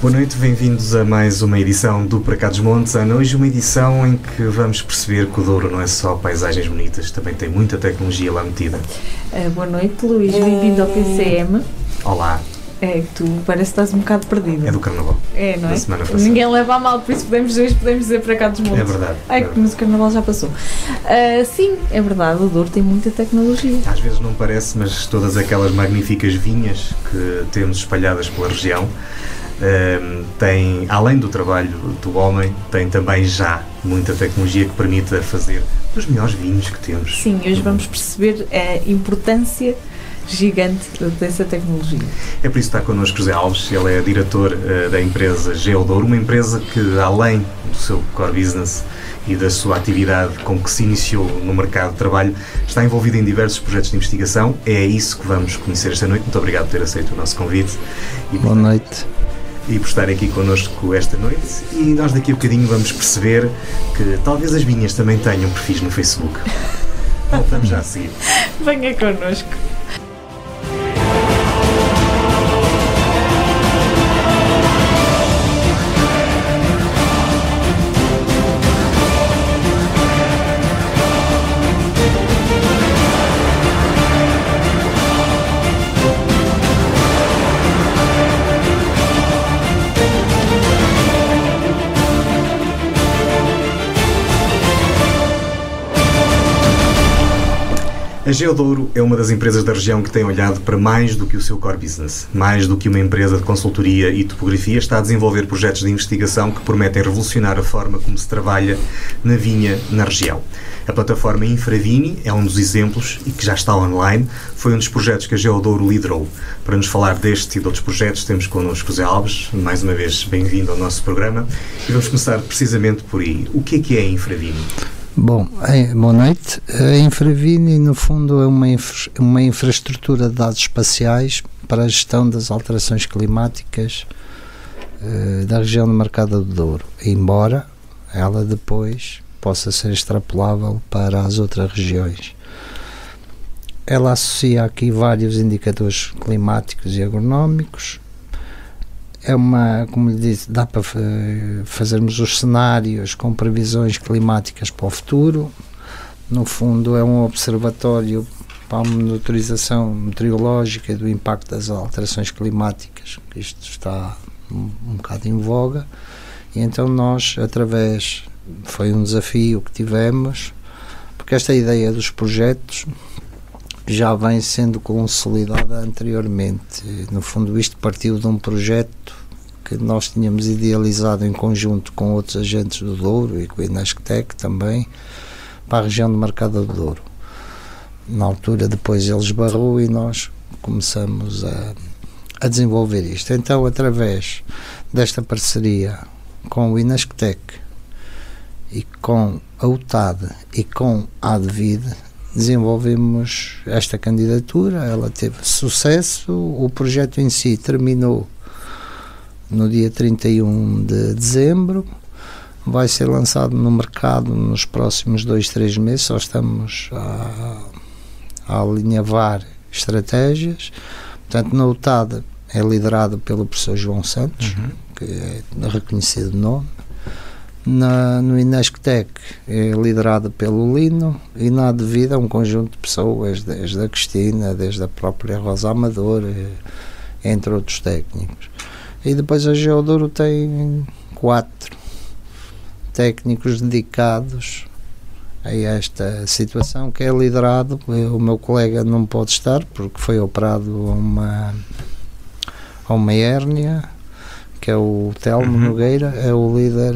Boa noite, bem-vindos a mais uma edição do Para Cá dos Montes. Ana, hoje uma edição em que vamos perceber que o Douro não é só paisagens bonitas, também tem muita tecnologia lá metida. Uh, boa noite, Luís, bem-vindo ao PCM. Olá. É, tu parece que estás um bocado perdido. É do Carnaval. É, não é? Da semana passada. Ninguém leva a mal, por isso podemos, hoje podemos dizer para cá dos montes. É verdade. Ai, é que mas o Carnaval já passou. Uh, sim, é verdade, o Douro tem muita tecnologia. Às vezes não parece, mas todas aquelas magníficas vinhas que temos espalhadas pela região um, tem, além do trabalho do homem, tem também já muita tecnologia que permite fazer os melhores vinhos que temos. Sim, hoje vamos perceber a importância gigante dessa tecnologia. É por isso que está connosco José Alves, ele é diretor uh, da empresa Geodouro, uma empresa que, além do seu core business e da sua atividade com que se iniciou no mercado de trabalho, está envolvida em diversos projetos de investigação. É isso que vamos conhecer esta noite. Muito obrigado por ter aceito o nosso convite. E, Boa noite e por estar aqui connosco esta noite. E nós daqui a bocadinho vamos perceber que talvez as vinhas também tenham perfis no Facebook. Voltamos já a seguir. Venha connosco. A Geodouro é uma das empresas da região que tem olhado para mais do que o seu core business. Mais do que uma empresa de consultoria e topografia, está a desenvolver projetos de investigação que prometem revolucionar a forma como se trabalha na vinha na região. A plataforma Infravini é um dos exemplos e que já está online. Foi um dos projetos que a Geodouro liderou. Para nos falar deste e de outros projetos, temos connosco José Alves. Mais uma vez, bem-vindo ao nosso programa. E vamos começar precisamente por aí. O que é que é a Infravini? Bom, é, boa noite. A Infravini, no fundo, é uma, infra, uma infraestrutura de dados espaciais para a gestão das alterações climáticas uh, da região do Mercado do Douro, embora ela depois possa ser extrapolável para as outras regiões. Ela associa aqui vários indicadores climáticos e agronómicos, é uma, como lhe disse, dá para fazermos os cenários com previsões climáticas para o futuro. No fundo, é um observatório para a monitorização meteorológica do impacto das alterações climáticas, que isto está um, um bocado em voga. E então nós, através, foi um desafio que tivemos, porque esta ideia dos projetos já vem sendo consolidada anteriormente. No fundo, isto partiu de um projeto que nós tínhamos idealizado em conjunto com outros agentes do Douro e com o Inesctec também, para a região do Mercado do Douro. Na altura, depois ele esbarrou e nós começamos a, a desenvolver isto. Então, através desta parceria com o Inesctec e com a UTAD e com a ADVID, desenvolvemos esta candidatura, ela teve sucesso, o projeto em si terminou no dia 31 de dezembro, vai ser lançado no mercado nos próximos dois, três meses, só estamos a, a alinhavar estratégias, portanto na UTAD é liderado pelo professor João Santos, uhum. que é reconhecido nome, na, no Inesctec é liderado pelo Lino e na Devida um conjunto de pessoas, desde a Cristina, desde a própria Rosa Amador, eh, entre outros técnicos. E depois a Geodoro tem quatro técnicos dedicados a esta situação que é liderado o meu colega não pode estar porque foi operado a uma a uma hérnia que é o Telmo uhum. Nogueira é o líder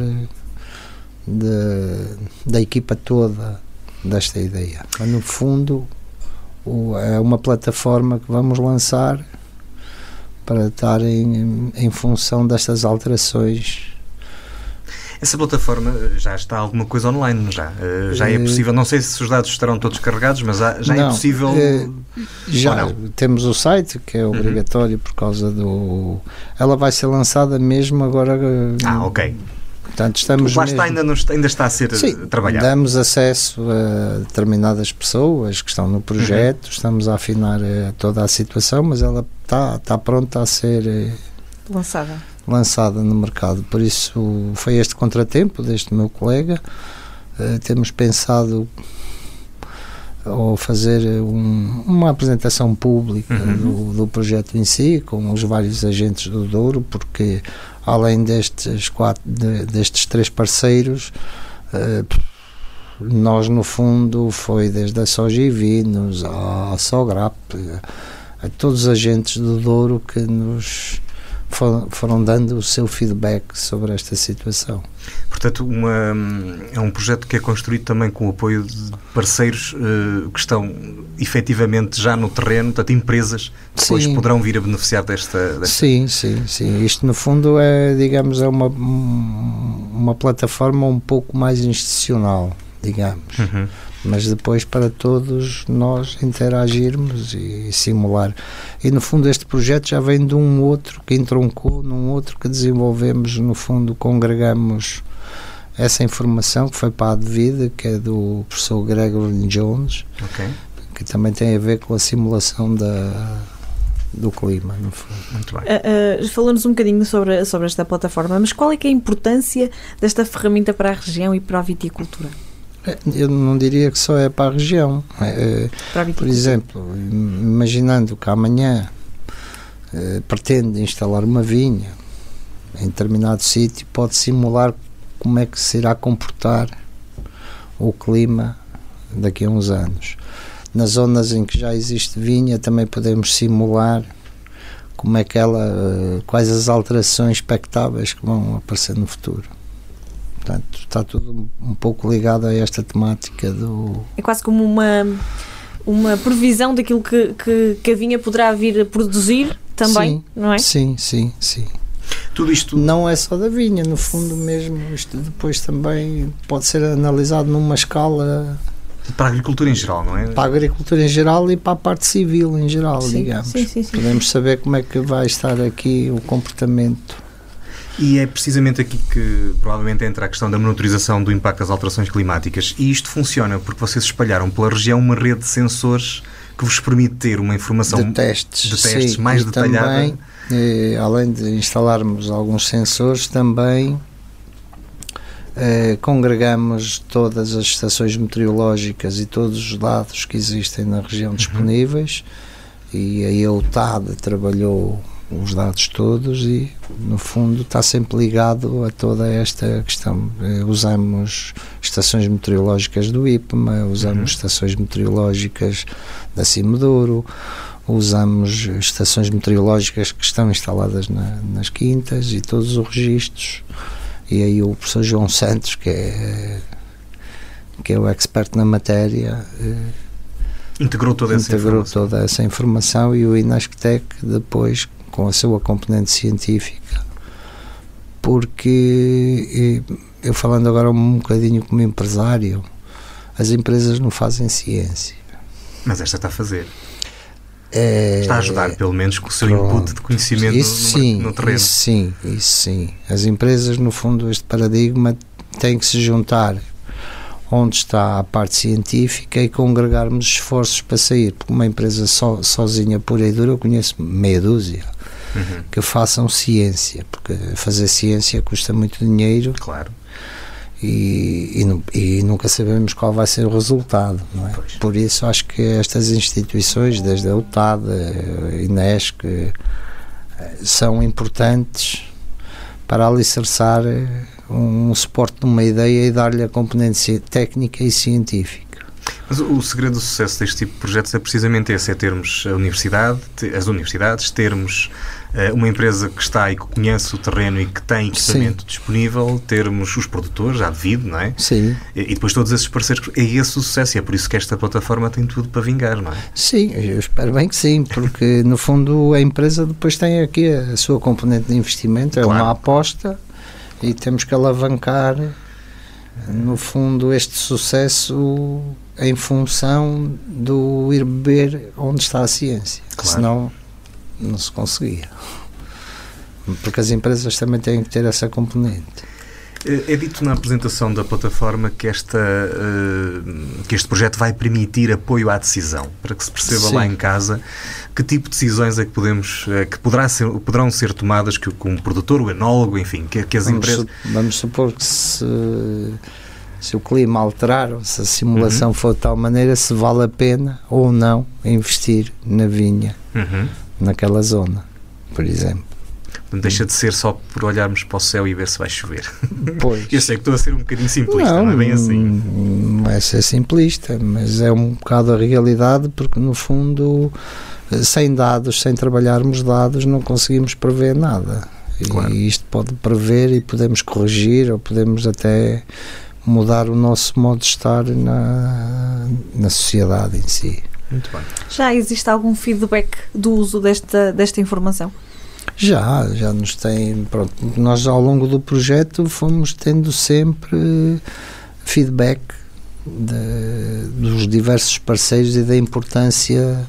de, da equipa toda desta ideia. Mas, no fundo, o, é uma plataforma que vamos lançar para estar em, em função destas alterações essa plataforma já está alguma coisa online, já? Uh, já é eh, possível, não sei se os dados estarão todos carregados, mas já, é não, é possível. Uh, já temos o site que é uhum. obrigatório uhum. por causa do. Ela vai ser lançada mesmo agora. Ah, ok. Portanto, estamos Lá está, ainda, não, ainda está a ser Sim, trabalhado. Damos acesso a determinadas pessoas que estão no projeto, uhum. estamos a afinar uh, toda a situação, mas ela está, está pronta a ser lançada. lançada no mercado. Por isso foi este contratempo deste meu colega. Uh, temos pensado ou fazer um, uma apresentação pública uhum. do, do, projeto em si, com os vários agentes do Douro, porque além destes quatro, de, destes três parceiros, uh, nós no fundo foi desde a Soja e Vinos à Sograp, a todos os agentes do Douro que nos foram dando o seu feedback sobre esta situação. Portanto, uma, é um projeto que é construído também com o apoio de parceiros uh, que estão efetivamente já no terreno, portanto, empresas que depois sim. poderão vir a beneficiar desta, desta, Sim, sim, sim. Isto, no fundo, é, digamos, é uma, uma plataforma um pouco mais institucional, digamos. Uhum mas depois para todos nós interagirmos e simular. E no fundo este projeto já vem de um outro que entroncou num outro que desenvolvemos, no fundo congregamos essa informação que foi para a devida, que é do professor Gregory Jones, okay. que também tem a ver com a simulação da do clima, no fundo. Muito bem. Uh, uh, Falou-nos um bocadinho sobre, sobre esta plataforma, mas qual é que é a importância desta ferramenta para a região e para a viticultura? Eu não diria que só é para a região. É, é por exemplo, imaginando que amanhã é, pretende instalar uma vinha em determinado sítio, pode simular como é que se irá comportar o clima daqui a uns anos. Nas zonas em que já existe vinha, também podemos simular como é que ela, quais as alterações expectáveis que vão aparecer no futuro. Portanto, está tudo um pouco ligado a esta temática do. É quase como uma, uma previsão daquilo que, que, que a vinha poderá vir a produzir também, sim, não é? Sim, sim, sim. Tudo isto. Não é só da vinha, no fundo mesmo, isto depois também pode ser analisado numa escala. Para a agricultura em geral, não é? Para a agricultura em geral e para a parte civil em geral, sim, digamos. Sim, sim, Podemos saber como é que vai estar aqui o comportamento e é precisamente aqui que provavelmente entra a questão da monitorização do impacto das alterações climáticas. E isto funciona porque vocês espalharam pela região uma rede de sensores que vos permite ter uma informação de testes, de testes sim, mais detalhada. Também, eh, além de instalarmos alguns sensores, também eh, congregamos todas as estações meteorológicas e todos os dados que existem na região uhum. disponíveis. E a EUTAD trabalhou os dados todos e no fundo está sempre ligado a toda esta questão. Eh, usamos estações meteorológicas do IPMA, usamos uhum. estações meteorológicas da Cimedouro, usamos estações meteorológicas que estão instaladas na, nas quintas e todos os registros. E aí o professor João Santos, que é, que é o expert na matéria, eh, integrou toda essa integrou informação. toda essa informação e o Inasctec depois com a sua componente científica, porque eu falando agora um bocadinho como empresário, as empresas não fazem ciência. Mas esta está a fazer. É, está a ajudar, pelo menos, com o seu pronto, input de conhecimento isso no, sim, no terreno. Isso sim, isso sim. As empresas, no fundo, este paradigma tem que se juntar onde está a parte científica e congregarmos esforços para sair, porque uma empresa so, sozinha, pura e dura, eu conheço meia dúzia uhum. que façam ciência, porque fazer ciência custa muito dinheiro. Claro. E, e, e, nunca sabemos qual vai ser o resultado. É? Por isso acho que estas instituições, desde a UTAD, a Inesc, eh, são importantes para alicerçar eh, um, um suporte de uma ideia e dar-lhe a componente técnica e científica. Mas o segredo do sucesso deste tipo de projetos é precisamente esse, é termos a universidade, as universidades, termos uh, uma empresa que está e que conhece o terreno e que tem equipamento Sim. disponível, termos os produtores já devido, não é? Sim. E, e, depois todos esses parceiros, é esse o sucesso e é por isso que esta plataforma tem tudo para vingar, não é? Sim, eu espero bem que sim, porque no fundo a empresa depois tem aqui a sua componente de investimento, é claro. uma aposta e temos que alavancar no fundo este sucesso em função do ir beber onde está a ciência. Claro. Senão não se conseguia. Porque as empresas também têm que ter essa componente. É dito na apresentação da plataforma que esta uh, que este projeto vai permitir apoio à decisão, para que se perceba Sim. lá em casa que tipo de decisões é que podemos, eh, que poderá ser, poderão ser tomadas que, o- que um produtor, o enólogo, enfim, que, que as Vamos, empresas. su- vamos supor que se, se o clima alterar, ou se a simulação for de tal maneira, se vale a pena ou não investir na vinha, Uhum. naquela zona, por exemplo. Não deixa de ser só por olharmos para o céu e ver se vai chover. Pois. Eu sei que estou a ser um bocadinho simplista, não, é bem assim. Não é ser simplista, mas é um bocado a realidade, porque no fundo, sem dados, sem trabalharmos dados, não conseguimos prever nada. Claro. E isto pode prever e podemos corrigir, ou podemos até mudar o nosso modo de estar na, na sociedade em si. Muito bem. Já existe algum feedback do uso desta, desta informação? Já, já nos tem. Pronto, nós ao longo do projeto fomos tendo sempre feedback de- dos diversos parceiros e da importância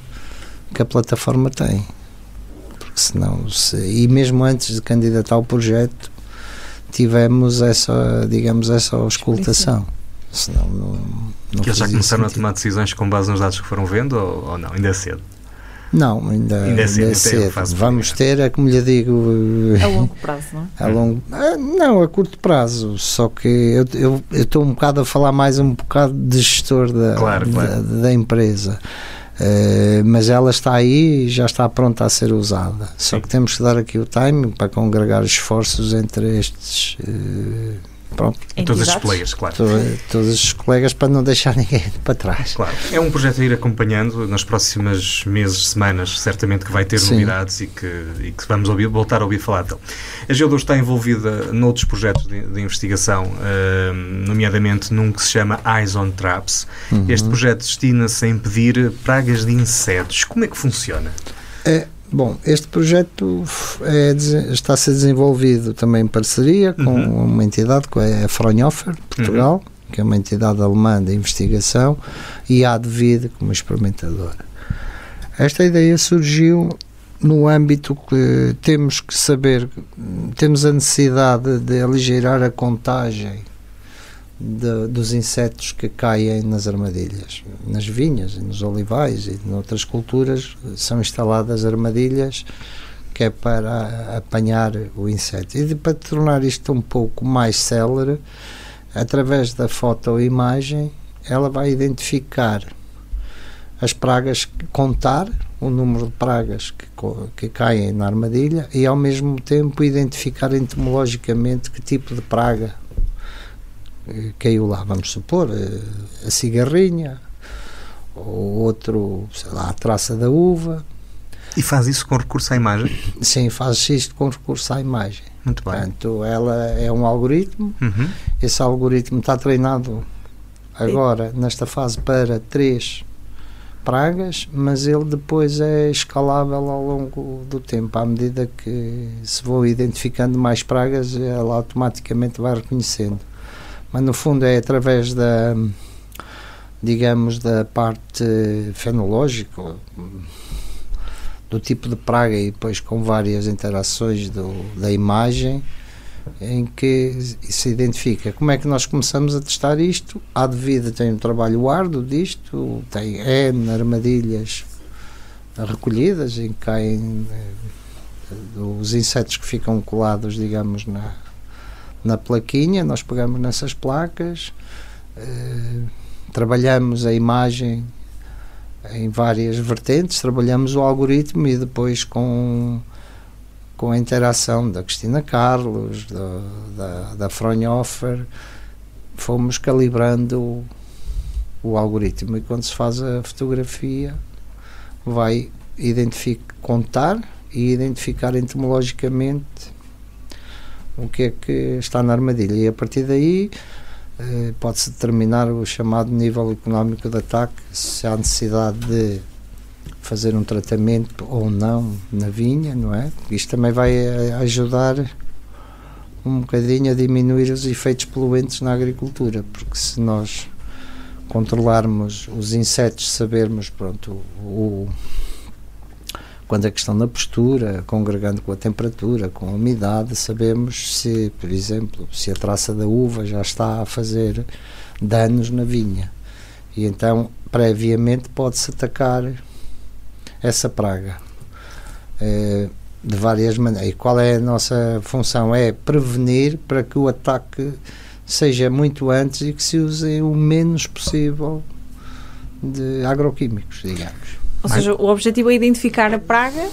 que a plataforma tem. Porque senão, se, e mesmo antes de candidatar ao projeto, tivemos essa, digamos, essa auscultação. Senão não, não Que eles já começaram a sentido. tomar decisões com base nos dados que foram vendo ou, ou não? Ainda é cedo. Não, ainda, Ainda é ainda cedo, é até cedo. Vamos ter, é como lhe digo, A longo prazo, não é? A longo, ah, não, a curto prazo. Só que eu eu- eu estou um bocado a falar mais um bocado de gestor da, Claro, da, claro. da empresa. Eh, mas ela está aí e já está pronta a ser usada. Só Sim. que temos que dar aqui o timing para congregar esforços entre estes. eh, pronto, Todos esses Entidades? players, claro. to- todos os colegas para não deixar ninguém para trás. Claro. É um projeto a ir acompanhando nas próximas meses, semanas, certamente que vai ter Sim. novidades e que, e que vamos ouvir, voltar a ouvir falar dele. A Geodor está envolvida noutros projetos de, de investigação, eh, nomeadamente num que se chama Eyes on Traps. Uhum. Este projeto destina-se a impedir pragas de insetos. Como é que funciona? É, bom, este projeto é está a ser desenvolvido também em parceria com Uhum. uma entidade que é a Fraunhofer, de Portugal, que é uma entidade alemã de investigação, e a Advid como experimentadora. Esta ideia surgiu no âmbito que temos que saber, temos a necessidade de aligeirar a contagem de- dos insetos que caem nas armadilhas. Nas vinhas, nos olivais e noutras culturas são instaladas armadilhas que é para apanhar o inseto. E para tornar isto um pouco mais célere, através da fotoimagem, ela vai identificar as pragas, contar o número de pragas que, que caem na armadilha e ao mesmo tempo identificar entomologicamente que tipo de praga caiu lá. Vamos supor eh, a cigarrinha ou outro, sei lá, a traça da uva. E faz isso com recurso à imagem? Sim, faz isto com recurso à imagem. Muito bem. Portanto, ela é um algoritmo. Uhum. Esse algoritmo está treinado agora, nesta fase, para três pragas, mas ele depois é escalável ao longo do tempo. À medida que se vão identificando mais pragas, ela automaticamente vai reconhecendo. Mas no fundo é através da, digamos, da parte fenológica, do tipo de praga e depois com várias interações do, da imagem em que se identifica. Como é que nós começamos a testar isto? A devida tem um trabalho árduo disto, tem N armadilhas recolhidas em que caem eh, os insetos que ficam colados, digamos, na, na plaquinha, nós pegamos nessas placas, eh, trabalhamos a imagem em várias vertentes, trabalhamos o algoritmo e depois com com a interação da Cristina Carlos, da, da, da Fraunhofer, fomos calibrando o, o algoritmo. E quando se faz a fotografia vai contar e identificar entomologicamente o que é que está na armadilha e a partir daí eh, pode-se determinar o chamado nível económico de ataque, se há necessidade de fazer um tratamento ou não na vinha, não é? Isto também vai eh, ajudar um bocadinho a diminuir os efeitos poluentes na agricultura, porque se nós controlarmos os insetos, sabermos, pronto, o, quando a questão da postura, congregando com a temperatura, com a umidade, sabemos se, por exemplo, se a traça da uva já está a fazer danos na vinha. E então, previamente, pode-se atacar essa praga eh, de várias maneiras. E qual é a nossa função? É prevenir para que o ataque seja muito antes e que se use o menos possível de agroquímicos, digamos. Ou seja, o objetivo é identificar a praga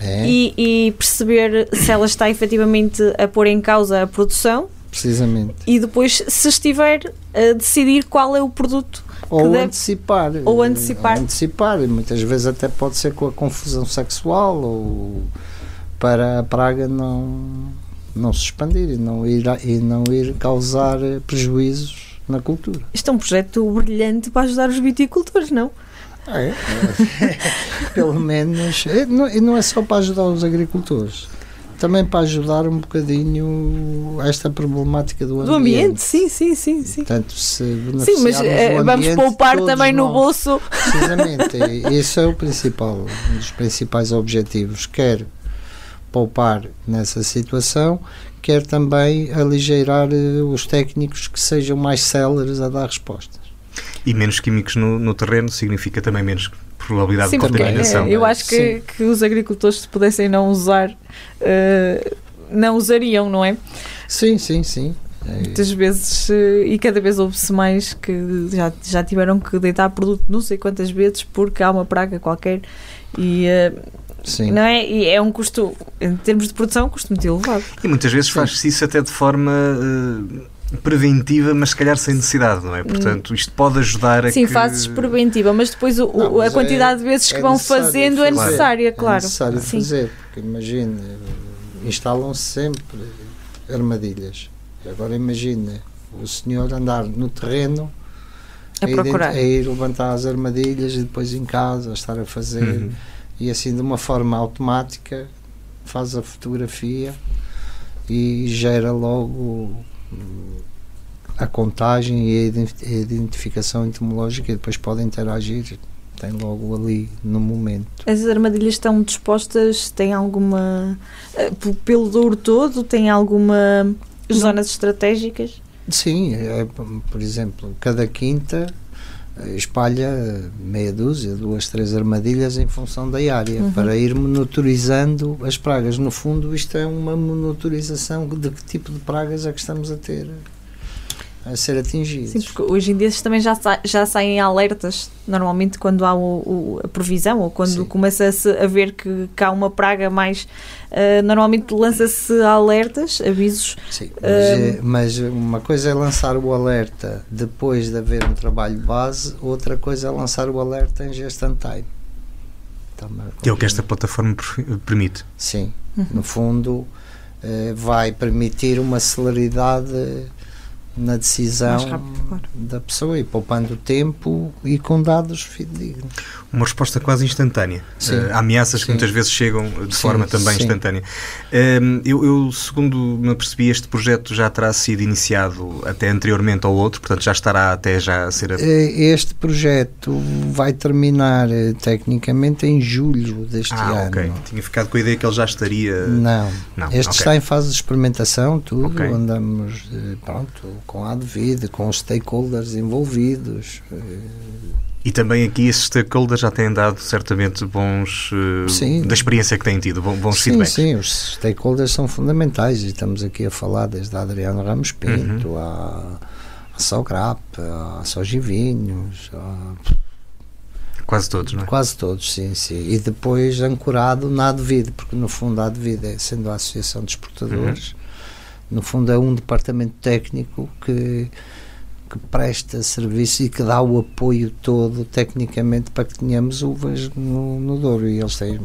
É, e, e perceber se ela está efetivamente a pôr em causa a produção precisamente. e depois, se estiver, a decidir qual é o produto. Ou deve- antecipar. ou antecipar. ou antecipar. Muitas vezes até pode ser com a confusão sexual ou para a praga não, não se expandir e não ir, e não ir causar prejuízos na cultura. Isto é um projeto brilhante para ajudar os viticultores, não? Ah, é? Pelo menos. é, não, e não é só para ajudar os agricultores. Também para ajudar um bocadinho esta problemática do ambiente. Do ambiente, sim, sim, sim. sim. Portanto, se Sim, mas eh, o vamos ambiente, poupar também no bolso. Precisamente, e esse é o principal, um dos principais objetivos. Quer poupar nessa situação, quer também aligeirar eh, os técnicos que sejam mais céleres a dar respostas. E menos químicos no, no terreno significa também menos probabilidade Sim, de contaminação. eh, eu acho que, que os agricultores, se pudessem não usar, eh, não usariam, não é? Sim, sim, sim. É, Muitas vezes, eh, e cada vez houve-se mais que já, já tiveram que deitar produto não sei quantas vezes porque há uma praga qualquer e, eh, sim. não é? e é um custo, em termos de produção, um custo muito elevado. E muitas vezes faz-se isso até de forma eh, preventiva, mas se calhar sem necessidade, não é? Portanto, isto pode ajudar a Sim, que... fazes preventiva, mas depois o- Não, mas a quantidade de vezes que é vão necessário fazendo é fazer. necessária, claro. É necessário Sim. fazer, porque imagine, eh, instalam-se sempre armadilhas. Agora imagine o senhor andar no terreno A procurar. a ir levantar as armadilhas e depois em casa a estar a fazer Uhum. e assim de uma forma automática faz a fotografia e gera logo hum, a contagem e a ident- a identificação entomológica e depois pode interagir tem logo ali no momento As armadilhas estão dispostas, têm alguma. eh, pelo Douro todo, tem alguma. zonas estratégicas? sim, é, por exemplo cada quinta espalha meia dúzia, duas, três armadilhas em função da área, Uhum. para ir monitorizando as pragas. No fundo, isto é uma monitorização de que tipo de pragas é que estamos a ter a ser atingidos. Sim, porque hoje em dia também já, sa- já saem alertas, normalmente quando há o, o- a previsão ou quando começa-se a ver que, que há uma praga mais. eh, normalmente lança-se alertas, avisos. Sim, mas, é- mas uma coisa é lançar o alerta depois de haver um trabalho base, outra coisa é lançar o alerta em in time. Também Que é o que esta plataforma per- permite. Sim, Uhum. no fundo vai permitir uma celeridade na decisão rápido, claro. da pessoa e poupando tempo e com dados fidedignos. Uma resposta quase instantânea. Sim. Há ameaças que Sim. muitas vezes chegam de Sim, forma também sim. instantânea. Ehm, eu, eu, segundo me apercebi, este projeto já terá sido iniciado até anteriormente ao outro, portanto já estará até já a ser. a- Eh, Este projeto vai terminar eh, tecnicamente em julho deste Ah, ano. ok. Tinha ficado com a ideia que ele já estaria. Não, Não, este ok. está em fase de experimentação, tudo. Ok. Andamos pronto, com a Advid, com os stakeholders envolvidos. eh, E também aqui esses stakeholders já têm dado certamente bons. eh, Sim. Da experiência que têm tido, bons, sim, feedbacks. sim, os stakeholders são fundamentais e estamos aqui a falar desde a Adriano Ramos Pinto, Uhum. à, à Sograp, à Sogivinhos, a Quase todos, não é? quase todos, sim, sim. E depois ancorado na Advid, porque no fundo a Advid, é, sendo a Associação de Exportadores, Uhum. No fundo é um departamento técnico que, que presta serviço e que dá o apoio todo tecnicamente para que tenhamos uvas no, no Douro. E eles têm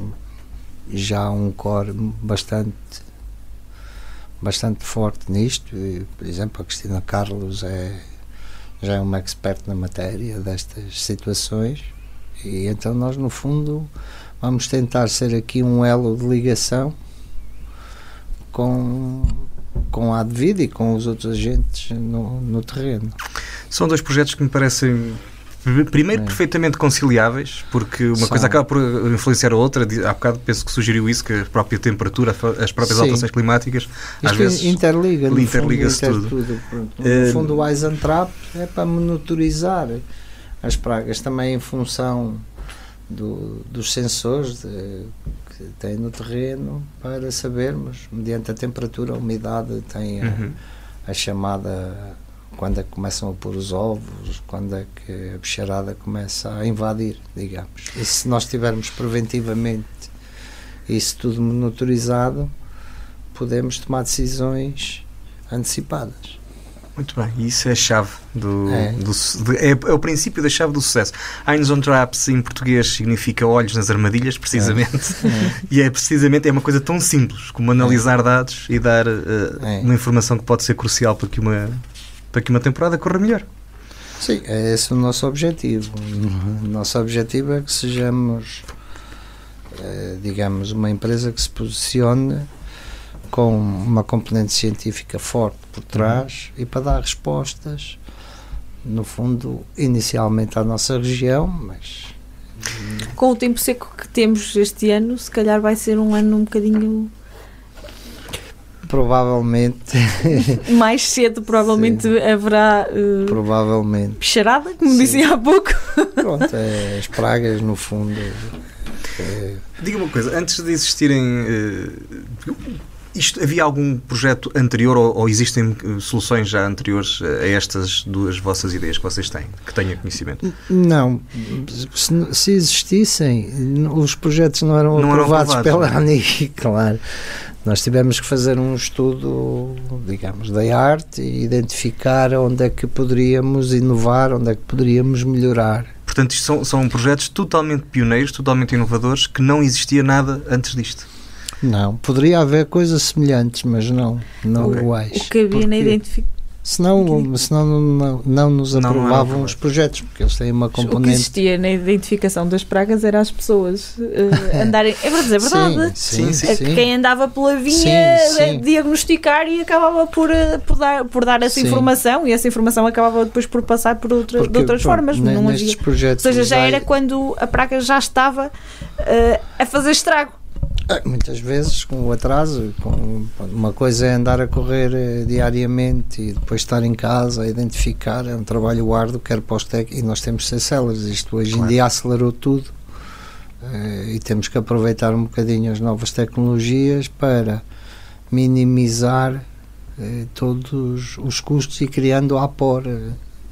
já um core bastante bastante forte nisto. E, por exemplo, a Cristina Carlos é já é uma expert na matéria destas situações e então nós no fundo vamos tentar ser aqui um elo de ligação com com a Advid e com os outros agentes no, no terreno. São dois projetos que me parecem. Primeiro, É. perfeitamente conciliáveis, porque uma São. coisa acaba por influenciar a outra. Há bocado penso que sugeriu isso, que a própria temperatura, as próprias Sim. alterações climáticas, às Isto vezes. interliga, no interliga-se fundo, tudo. Pronto. Eh, No fundo, o and Trap é para monitorizar as pragas também em função do, dos sensores de, que tem no terreno para sabermos, mediante a temperatura, a umidade, tem a, Uhum. a chamada quando é que começam a pôr os ovos, quando é que a bicharada começa a invadir, digamos. E se nós tivermos preventivamente isso tudo monitorizado, podemos tomar decisões antecipadas. Muito bem, isso é a chave do, É. do de- é, é o princípio da chave do sucesso. Eyes on Traps em português significa olhos nas armadilhas, precisamente. E é precisamente é uma coisa tão simples como analisar dados e dar É. uma informação que pode ser crucial para que uma para que uma temporada corra melhor. Sim, é esse o nosso objetivo. O nosso objetivo é que sejamos, eh, digamos, uma empresa que se posicione com uma componente científica forte por trás e para dar respostas, no fundo, inicialmente à nossa região, mas Com o tempo seco que temos este ano, se calhar vai ser um ano um bocadinho provavelmente, mais cedo, provavelmente haverá uh, provavelmente, bicharada, como Sim. dizia há pouco. pronto, é, as pragas no fundo. é, Diga uma coisa, antes de existirem eh, isto, havia algum projeto anterior ou, ou existem eh, soluções já anteriores a estas duas vossas ideias que vocês têm, que tenha conhecimento? Não, se, se existissem, os projetos não eram Não eram aprovados aprovados, pela ANI, claro. Nós tivemos que fazer um estudo, digamos, da arte e identificar onde é que poderíamos inovar, onde é que poderíamos melhorar. Portanto, isto são, são projetos totalmente pioneiros, totalmente inovadores, que não existia nada antes disto. Não, poderia haver coisas semelhantes, mas não, não Ok. iguais. O que havia na identificação. Senão, senão não, não, não nos Não, não aprovavam aprovados. os projetos, porque eles têm uma O que componente. existia na identificação das pragas era as pessoas uh, andarem. É verdade, é verdade. Sim, sim, Sim, É sim. que Quem andava pela vinha Sim, eh, sim. diagnosticar e acabava por, eh, por, dar, por dar essa Sim. informação e essa informação acabava depois por passar por outra, Porque, de outras pronto, formas. Não havia. Ou projetos seja, já era quando a praga já estava eh, a fazer estrago. Muitas vezes, com o atraso, com, uma coisa é andar a correr eh, diariamente e depois estar em casa a identificar, é um trabalho árduo, quer para os técnicos, e nós temos que ser céleres. Isto hoje Claro. em dia acelerou tudo eh, e temos que aproveitar um bocadinho as novas tecnologias para minimizar eh, todos os custos e criando apor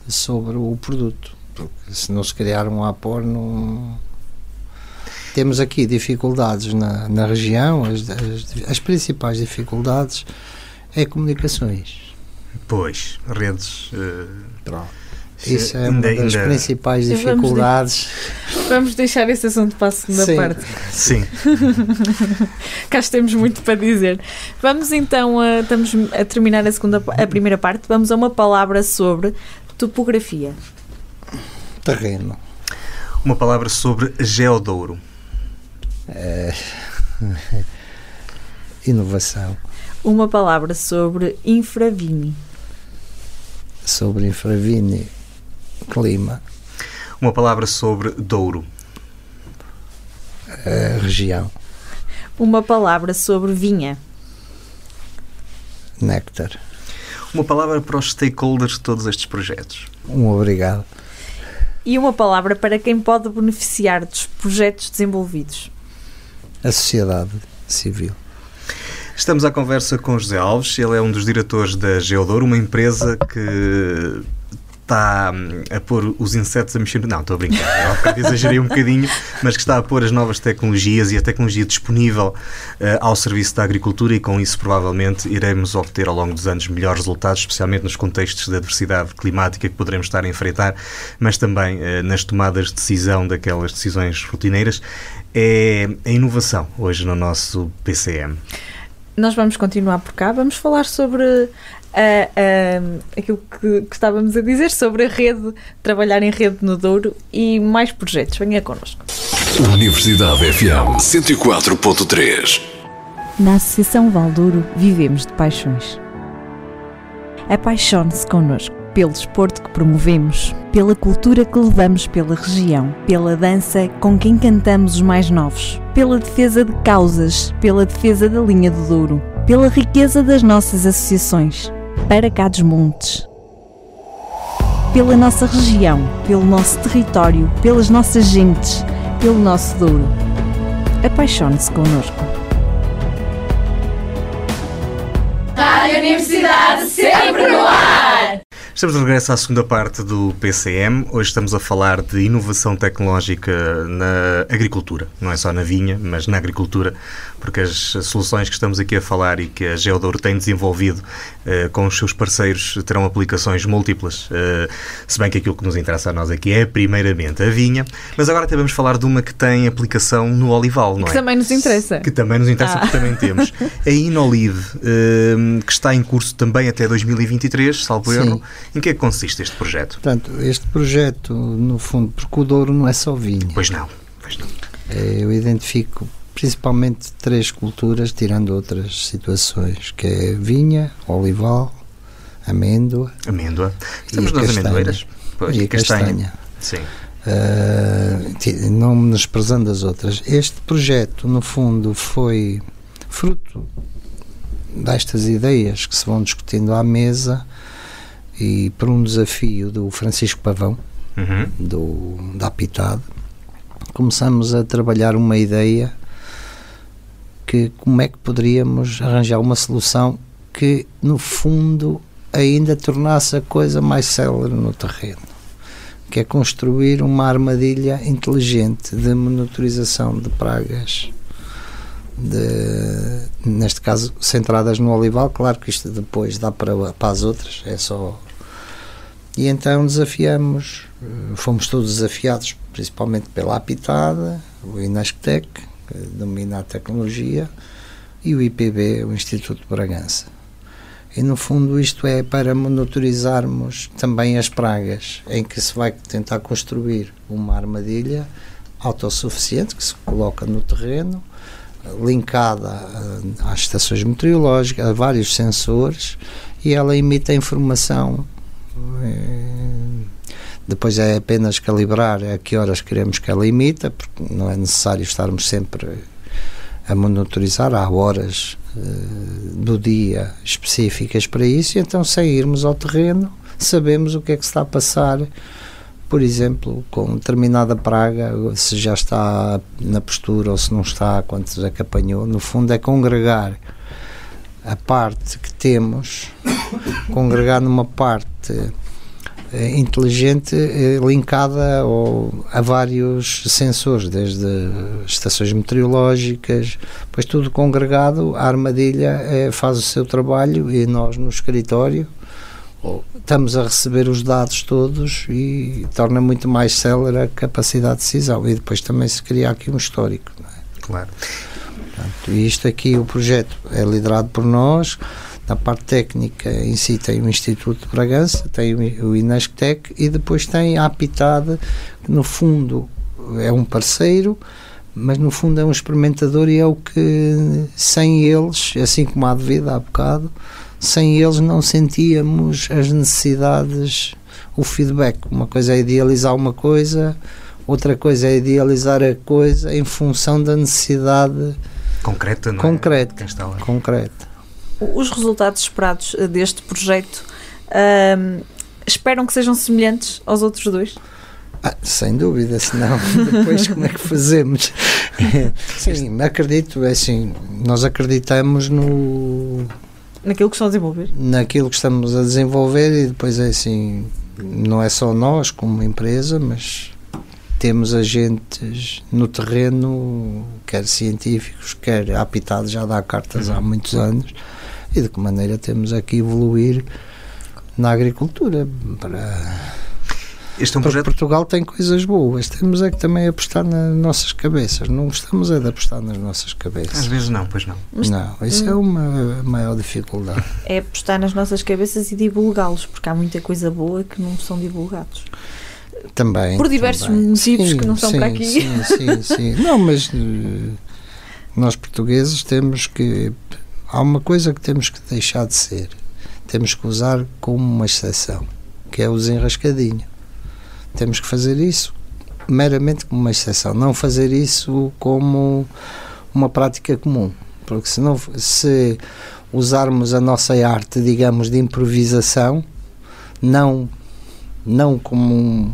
sobre o produto. Porque se não se criar um apor, não temos aqui dificuldades na, na região, as, as, as principais dificuldades é comunicações. Pois, redes. eh, Isso é ainda- uma das ainda- principais Vamos de- dificuldades. Vamos deixar esse assunto para a segunda Sim. parte. Sim, Cá temos muito para dizer. Vamos então, a, estamos a terminar a, segunda, a primeira parte. Vamos a uma palavra sobre topografia. Terreno. uma palavra sobre geodouro. É, inovação Uma palavra sobre infravini. sobre infravine, clima, Uma palavra sobre Douro. eh, região, Uma palavra sobre vinha. néctar. Uma palavra para os stakeholders de todos estes projetos. Um obrigado. E uma palavra para quem pode beneficiar dos projetos desenvolvidos. A sociedade civil. Estamos à conversa com José Alves, ele é um dos diretores da Geodouro, uma empresa que está hum, a pôr os insetos a mexer. Não, estou a brincar, exagerei um bocadinho, mas que está a pôr as novas tecnologias e a tecnologia disponível eh, ao serviço da agricultura e com isso provavelmente iremos obter ao longo dos anos melhores resultados, especialmente nos contextos da diversidade climática que poderemos estar a enfrentar, mas também eh, nas tomadas de decisão daquelas decisões rotineiras. É a inovação hoje no nosso PCM. Nós vamos continuar por cá, vamos falar sobre aquilo que, que estávamos a dizer, sobre a rede, trabalhar em rede no Douro e mais projetos. Venha connosco. Universidade FM 104.3. Na Associação Valdouro vivemos de paixões. Apaixone-se connosco pelo desporto que promovemos, pela cultura que levamos pela região, pela dança com quem cantamos os mais novos, pela defesa de causas, pela defesa da linha do Douro, pela riqueza das nossas associações. Para cá dos montes. pela nossa região, pelo nosso território, pelas nossas gentes, pelo nosso Douro. Apaixone-se connosco. Rádio Universidade sempre no ar! Estamos de regresso à segunda parte do PCM. Hoje estamos a falar de inovação tecnológica na agricultura. Não é só na vinha, mas na agricultura, porque as soluções que estamos aqui a falar e que a Geodouro tem desenvolvido eh, com os seus parceiros terão aplicações múltiplas. Eh, se bem que aquilo que nos interessa a nós aqui é, primeiramente, a vinha. Mas agora até vamos falar de uma que tem aplicação no olival, não Que é? também nos interessa. Que também nos interessa, Ah. porque também temos. A Inolive, eh, que está em curso também até 2023, salvo Sim. erro. Em que é que consiste este projeto? Portanto, este projeto, no fundo, porque o Douro não é só vinho. Pois não, pois não. Eu identifico principalmente três culturas, tirando outras situações, que é vinha, olival, amêndoa Amêndoa. Estamos nas castanha. amendoeiras. Pois, e castanha. Sim. Uh, não menosprezando as outras. Este projeto, no fundo, foi fruto destas ideias que se vão discutindo à mesa e por um desafio do Francisco Pavão, Uhum. do, da Apitade, começamos a trabalhar uma ideia que como é que poderíamos arranjar uma solução que, no fundo, ainda tornasse a coisa mais célere no terreno que é construir uma armadilha inteligente de monitorização de pragas, de, neste caso centradas no olival, claro que isto depois dá para, para as outras, é só. E então desafiamos, eh, fomos todos desafiados, principalmente pela Apitada, o Inesctec, que domina a tecnologia, e o IPB, o Instituto de Bragança. E no fundo isto é para monitorizarmos também as pragas, em que se vai tentar construir uma armadilha autossuficiente que se coloca no terreno, linkada ah, às estações meteorológicas, a vários sensores, e ela emite a informação. Depois é apenas calibrar a que horas queremos que ela emita, porque não é necessário estarmos sempre a monitorizar, há horas eh, do dia específicas para isso, e então sairmos ao terreno, sabemos o que é que está a passar, por exemplo, com determinada praga, se já está na postura ou se não está, quantos é que apanhou. No fundo, é congregar a parte que temos, congregar numa parte inteligente eh, linkada ao, a vários sensores, desde estações meteorológicas, pois tudo congregado, a armadilha eh, faz o seu trabalho e nós no escritório estamos a receber os dados todos e torna muito mais célere a capacidade de decisão e depois também se cria aqui um histórico. é? Claro. Portanto, isto aqui, o projeto é liderado por nós. Na parte técnica em si tem o Instituto de Bragança, tem o Inesctec e depois tem a Apitade, que no fundo é um parceiro, mas no fundo é um experimentador e é o que sem eles, assim como há devido há bocado, sem eles não sentíamos as necessidades, o feedback. Uma coisa é idealizar uma coisa, outra coisa é idealizar a coisa em função da necessidade Concreta, não é? Concreta. Lá. concreta. Os resultados esperados eh, deste projeto ahm, esperam que sejam semelhantes aos outros dois? Ah, sem dúvida, senão depois como é que fazemos? Sim, acredito, é assim, nós acreditamos no, Naquilo que estão a desenvolver? naquilo que estamos a desenvolver e depois é assim, não é só nós como empresa, mas temos agentes no terreno, quer científicos, quer apitados, já dá cartas há muitos anos, e de que maneira temos aqui evoluir na agricultura para Este é um Porque projeto Portugal tem coisas boas, temos é que também apostar nas nossas cabeças, não gostamos é de apostar nas nossas Às cabeças. vezes não, pois não. Mas- Não, isso é uma maior dificuldade. É apostar nas nossas cabeças e divulgá-los, porque há muita coisa boa que não são divulgados. Também. Por diversos também. motivos que não estão sim, para aqui. Sim, sim, sim. Não, mas eh, nós portugueses temos que. Há uma coisa que temos que deixar de ser. Temos que usar como uma exceção, que é o desenrascadinho. Temos que fazer isso meramente como uma exceção, não fazer isso como uma prática comum. Porque se, não, se usarmos a nossa arte, digamos, de improvisação, não não como um,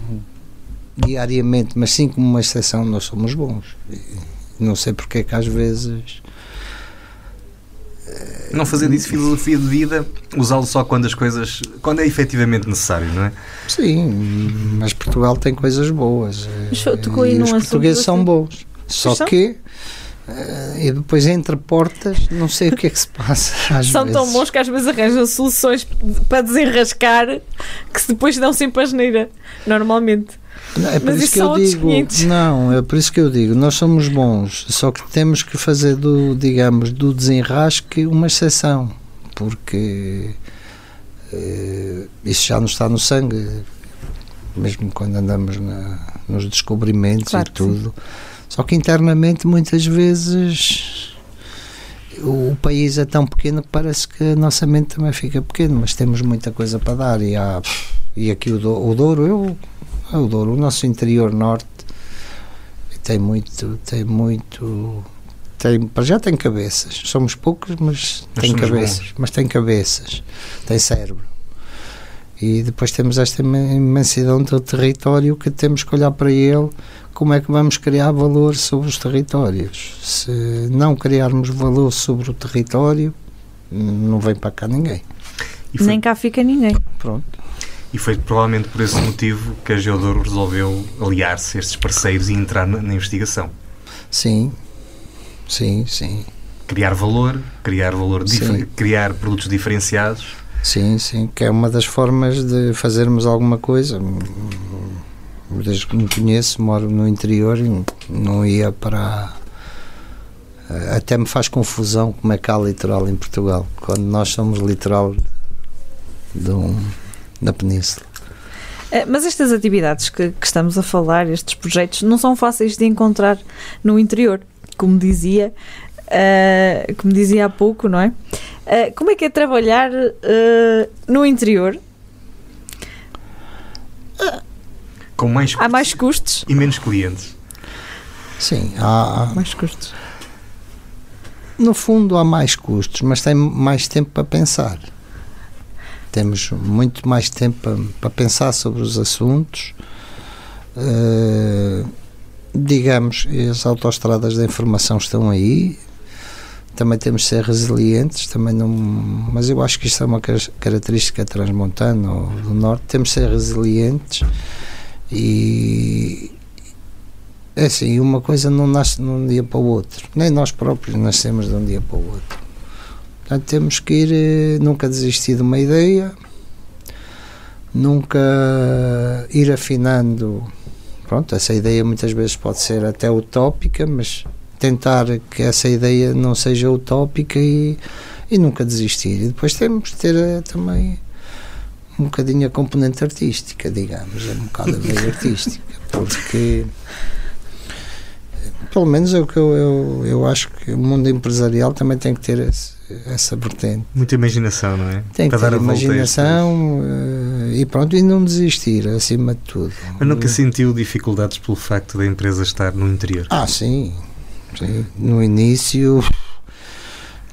diariamente, mas sim como uma exceção, nós somos bons. E não sei porque é que às vezes. Não fazer disso filosofia de vida, usá-lo só quando as coisas. quando é efetivamente necessário, não é? Sim, mas Portugal tem coisas boas. Mas tocou e os portugueses são bons. Só que. eh, e depois entre portas, não sei o que é que se passa. Às São vezes. tão bons que às vezes arranjam soluções para desenrascar que se depois dão sempre a geneira, normalmente. Não, É por Mas isso isso que eu digo, 500. não, é por isso que eu digo, nós somos bons, só que temos que fazer do, digamos, do desenrasque uma exceção, porque eh, isso já não está no sangue, mesmo quando andamos na- nos descobrimentos Claro e que sim. tudo. Só que internamente muitas vezes o, país é tão pequeno que parece que a nossa mente também fica pequeno, mas temos muita coisa para dar e há e aqui o, Do- o Douro, eu é o Douro, o nosso interior norte tem muito, tem muito, tem, para já tem cabeças. Somos poucos, mas Mas tem cabeças. bons. Mas tem cabeças, tem cérebro. E depois temos esta imen- imensidão do território que temos que olhar para ele. Como é que vamos criar valor sobre os territórios? Se não criarmos valor sobre o território, não vem para cá ninguém. E foi, Nem cá fica ninguém. Pronto. E foi provavelmente por esse motivo que a Geodouro resolveu aliar-se a estes parceiros e entrar na, na investigação. Sim, sim, sim. Criar valor, criar valor, criar produtos diferenciados. Sim, sim, que é uma das formas de fazermos alguma coisa. Desde que me conheço, moro no interior e não ia para. Até me faz confusão como é que há litoral em Portugal, quando nós somos litoral de um, na Península. Eh, Mas estas atividades que, que estamos a falar, estes projetos, não são fáceis de encontrar no interior, como dizia, eh, como dizia há pouco, não é? Eh, como é que é trabalhar eh, no interior? Com mais Há mais custos? e menos clientes. Sim, há, Mais custos. no fundo há mais custos, mas tem mais tempo para pensar. Temos muito mais tempo para, para pensar sobre os assuntos. Eh, digamos, as autoestradas da informação estão aí. Também temos de ser resilientes, também não, mas eu acho que isto é uma car- característica transmontana ou do norte. Temos de ser resilientes e é assim, uma coisa não nasce de um dia para o outro. Nem nós próprios nascemos de um dia para o outro. Portanto, temos que ir, eh, nunca desistir de uma ideia, nunca ir afinando. Pronto, essa ideia muitas vezes pode ser até utópica, mas tentar que essa ideia não seja utópica e, e nunca desistir. E depois temos de ter eh, também um bocadinho a componente artística, digamos, é um bocado a veia artística, porque pelo menos é o que eu, eu, eu acho que o mundo empresarial também tem que ter esse- essa vertente. Muita imaginação, não é? Tem que Para ter imaginação eh, e pronto, e não desistir acima de tudo. Mas nunca sentiu dificuldades pelo facto da empresa estar no interior? Ah, sim. sim. No início,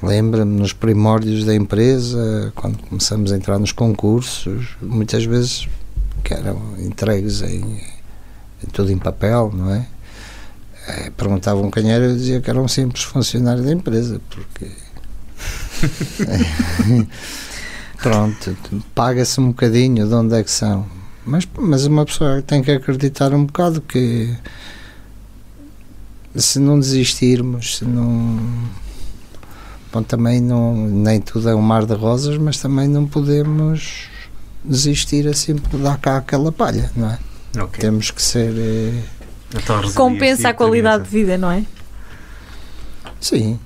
lembra-me, nos primórdios da empresa, quando começamos a entrar nos concursos, muitas vezes que eram entregues em, em tudo em papel, não é? Eh, Perguntavam quem era, eu dizia que era um simples funcionário da empresa, porque. Pronto, paga-se um bocadinho de onde é que são. Mas, mas uma pessoa tem que acreditar um bocado que se não desistirmos, se não. Bom, também não, nem tudo é um mar de rosas, mas também não podemos desistir assim por dar cá aquela palha, não é? Ok. Temos que ser. eh, resiliência Compensa e a qualidade de vida, não é? Sim,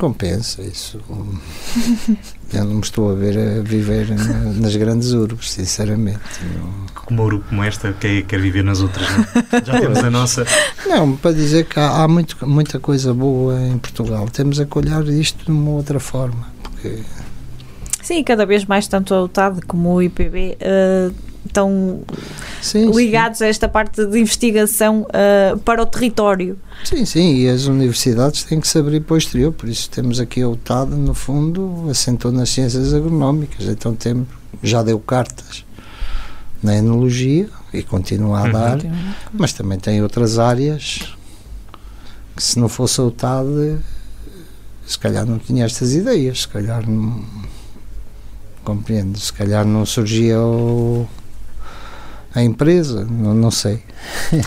compensa isso. Eu não me estou a ver a viver na- nas grandes urbes, sinceramente. Não, Com uma grupo como esta, quem é que quer viver nas outras? Não? Já temos a nossa. Não, para dizer que há, há muito, muita coisa boa em Portugal, temos a olhar isto de uma outra forma. Porque, Sim, cada vez mais tanto a UTAD como o IPB eh, estão sim, ligados a esta parte de investigação eh, para o território. Sim, sim, e as universidades têm que se abrir para o exterior, por isso temos aqui a UTAD, no fundo, assentou nas ciências agronómicas, então temos, já deu cartas na enologia e continua a Uhum. dar, mas também tem outras áreas que se não fosse a UTAD se calhar não tinha estas ideias, se calhar não compreendo, se calhar não surgia o- a empresa, não, não sei.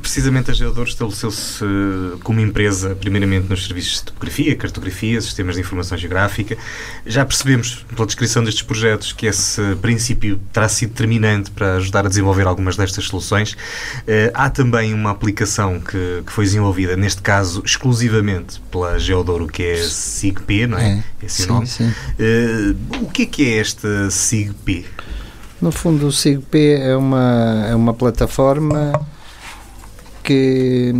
Precisamente a Geodoro estabeleceu-se eh, como empresa, primeiramente nos serviços de topografia, cartografia, sistemas de informação geográfica. Já percebemos, pela descrição destes projetos, que esse princípio terá sido determinante para ajudar a desenvolver algumas destas soluções. Eh, há também uma aplicação que, que foi desenvolvida, neste caso, exclusivamente pela Geodoro, que é a SIGP, não é? Esse é o sim, nome. sim. Eh, o que é que é esta SIGP? No fundo, o SIGP é uma, é uma plataforma que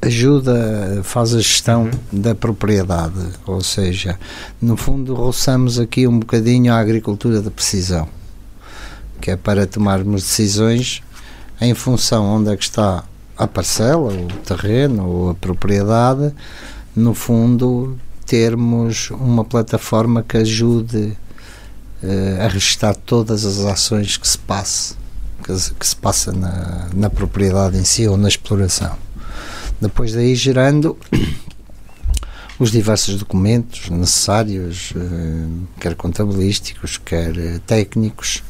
ajuda, faz a gestão da propriedade, ou seja, no fundo, roçamos aqui um bocadinho a agricultura de precisão, que é para tomarmos decisões em função onde é que está a parcela, o terreno ou a propriedade, no fundo, termos uma plataforma que ajude a registrar todas as ações que se passe que se, passa na, na propriedade em si ou na exploração. Depois daí gerando os diversos documentos necessários, eh, quer contabilísticos, quer eh, técnicos,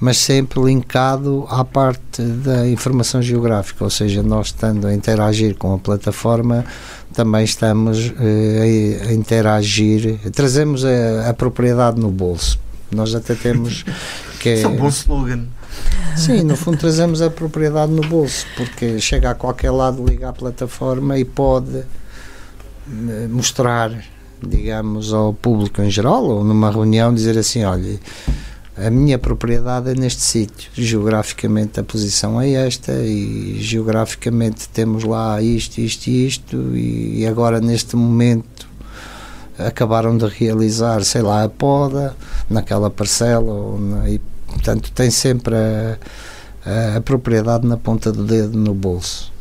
mas sempre linkado à parte da informação geográfica, ou seja, nós estando a interagir com a plataforma, também estamos eh, a, a interagir, trazemos a, a propriedade no bolso. Nós até temos que Isso é um bom slogan. Sim, no fundo trazemos a propriedade no bolso, porque chega a qualquer lado, liga à plataforma e pode eh, mostrar, digamos, ao público em geral, ou numa reunião, dizer assim: olha, a minha propriedade é neste sítio, geograficamente a posição é esta, e geograficamente temos lá isto, isto e isto, e agora neste momento acabaram de realizar, sei lá, a poda naquela parcela, na, e portanto tem sempre a, a, a propriedade na ponta do dedo no bolso.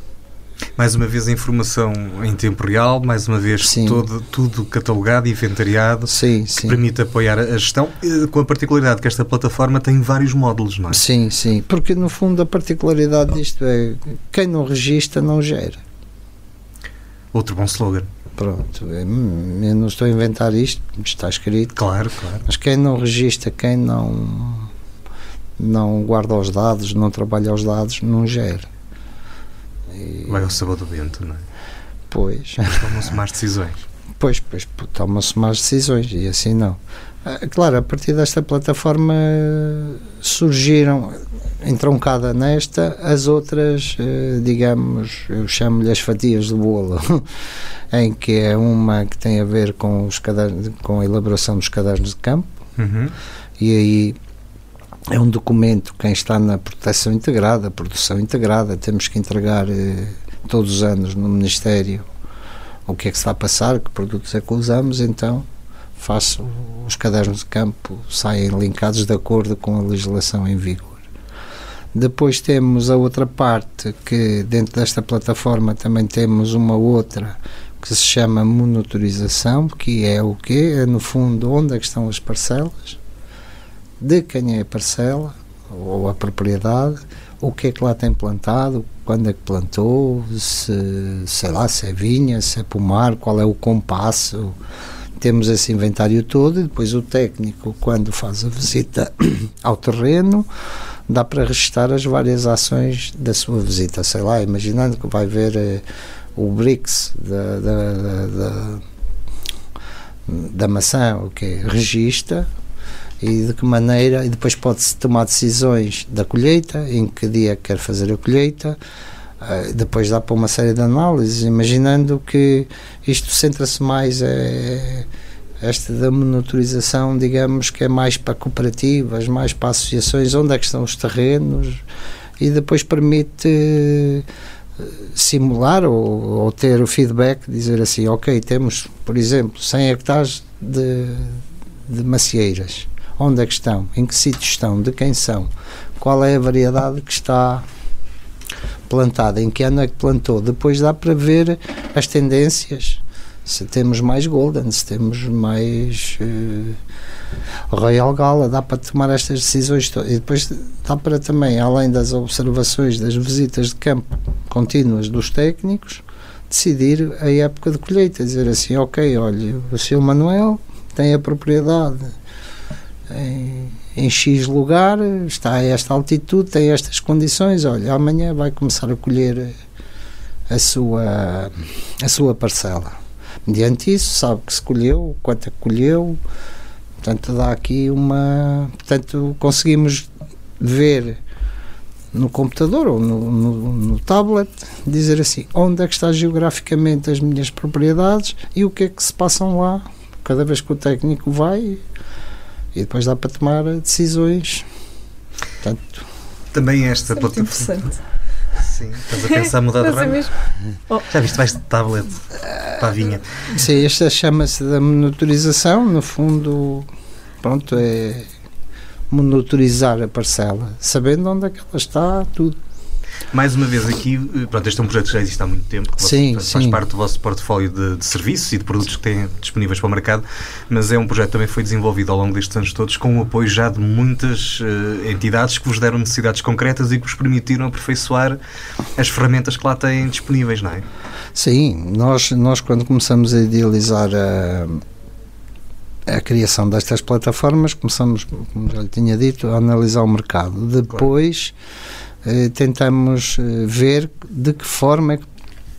Mais uma vez a informação em tempo real, mais uma vez Sim. todo, tudo catalogado, inventariado, Sim, que sim. permite apoiar a gestão, eh, com a particularidade que esta plataforma tem vários módulos, não é? Sim, sim, porque no fundo a particularidade disto é quem não registra não gera. Outro bom slogan. Pronto, eu não estou a inventar isto, está escrito, Claro, claro. mas quem não registra, quem não não guarda os dados, não trabalha os dados, não gera. E, Vai ao sabor do vento, não é? pois, Tomam-se más decisões. Pois, pois, tomam-se más decisões e assim não. Ah, Claro, a partir desta plataforma eh, surgiram, entroncada nesta, as outras, eh, digamos, eu chamo-lhe as fatias do bolo, em que é uma que tem a ver com, os cadernos, com a elaboração dos cadernos de campo, Uhum. e aí é um documento, quem está na proteção integrada, produção integrada, temos que entregar eh, todos os anos no Ministério o que é que se a passar, que produtos é que usamos, então faço os cadernos de campo, saem linkados de acordo com a legislação em vigor. Depois temos a outra parte, que dentro desta plataforma também temos uma outra que se chama monitorização, que é o quê? É no fundo onde é que estão as parcelas, de quem é a parcela ou a propriedade, o que é que lá tem plantado, quando é que plantou, se, sei lá, se é vinha, se é pomar, qual é o compasso. Temos esse inventário todo e depois o técnico, quando faz a visita ao terreno, dá para registrar as várias ações da sua visita. Sei lá, imaginando que vai ver eh, o BRICS da, da, da, da, da maçã, o que registra e de que maneira, e depois pode-se tomar decisões da colheita, em que dia quer fazer a colheita, eh, depois dá para uma série de análises, imaginando que isto centra-se mais é esta da monitorização, digamos que é mais para cooperativas, mais para associações, onde é que estão os terrenos e depois permite eh, simular ou, ou ter o feedback, dizer assim, ok, temos, por exemplo, 100 hectares de, de macieiras, onde é que estão, em que sítio estão, de quem são, qual é a variedade que está plantada, em que ano é que plantou, depois dá para ver as tendências, Se temos mais Golden, se temos mais uh, Royal Gala, dá para tomar estas decisões. E depois dá para também, além das observações, das visitas de campo contínuas dos técnicos, decidir a época de colheita. Dizer assim: ok, olha, o seu Manuel tem a propriedade em, em X lugar, está a esta altitude, tem estas condições. Olha, amanhã vai começar a colher a sua, a sua parcela. Mediante isso, sabe que se colheu, quanto é que colheu, portanto, dá aqui uma. Portanto, conseguimos ver no computador ou no, no, no, tablet, dizer assim, onde é que está geograficamente as minhas propriedades e o que é que se passam lá, cada vez que o técnico vai e depois dá para tomar decisões. Portanto, também esta plataforma. Sim, estás a pensar mudar de é ramo? Oh. Já viste, vais de tablet para a vinha. Sim, esta chama-se da monitorização, no fundo, pronto, é monitorizar a parcela, sabendo onde é que ela está, tudo. Mais uma vez aqui, eh, pronto, este é um projeto que já existe há muito tempo, que sim, faz parte do vosso portfólio de, de, serviços e de produtos que têm disponíveis para o mercado, mas é um projeto que também foi desenvolvido ao longo destes anos todos com o apoio já de muitas uh, entidades que vos deram necessidades concretas e que vos permitiram aperfeiçoar as ferramentas que lá têm disponíveis, não é? Sim, nós, nós quando começamos a idealizar a a criação destas plataformas, começamos, como já lhe tinha dito, a analisar o mercado. Depois eh, tentamos eh, ver de que forma é que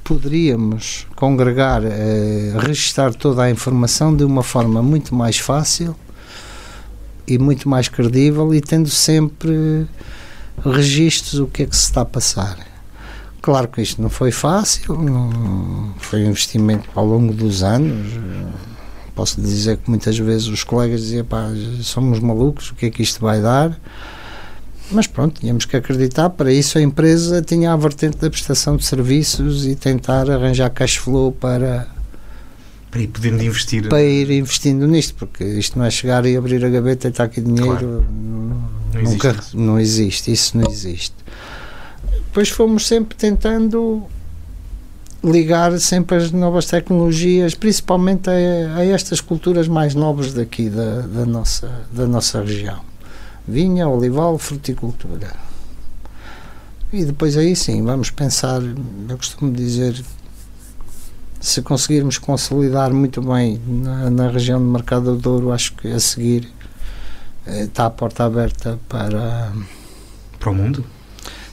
poderíamos congregar, eh, registar toda a informação de uma forma muito mais fácil e muito mais credível e tendo sempre registros do que é que se está a passar. Claro que isto não foi fácil, não, foi um investimento ao longo dos anos Posso dizer que muitas vezes os colegas diziam, pá, somos malucos, o que é que isto vai dar? Mas pronto, tínhamos que acreditar. Para isso, a empresa tinha a vertente da prestação de serviços e tentar arranjar cash flow para. Para ir podendo investir. Para ir investindo nisto, porque isto não é chegar e abrir a gaveta e está aqui dinheiro. Claro. Não, nunca, existe não existe, isso não existe. Depois fomos sempre tentando ligar sempre as novas tecnologias, principalmente a, a estas culturas mais nobres daqui da, da, nossa, da nossa região. Vinha, olival, fruticultura. E depois aí sim, vamos pensar, eu costumo dizer, se conseguirmos consolidar muito bem na, na região do Mercado do Douro, acho que a seguir eh, está a porta aberta para... Para o mundo?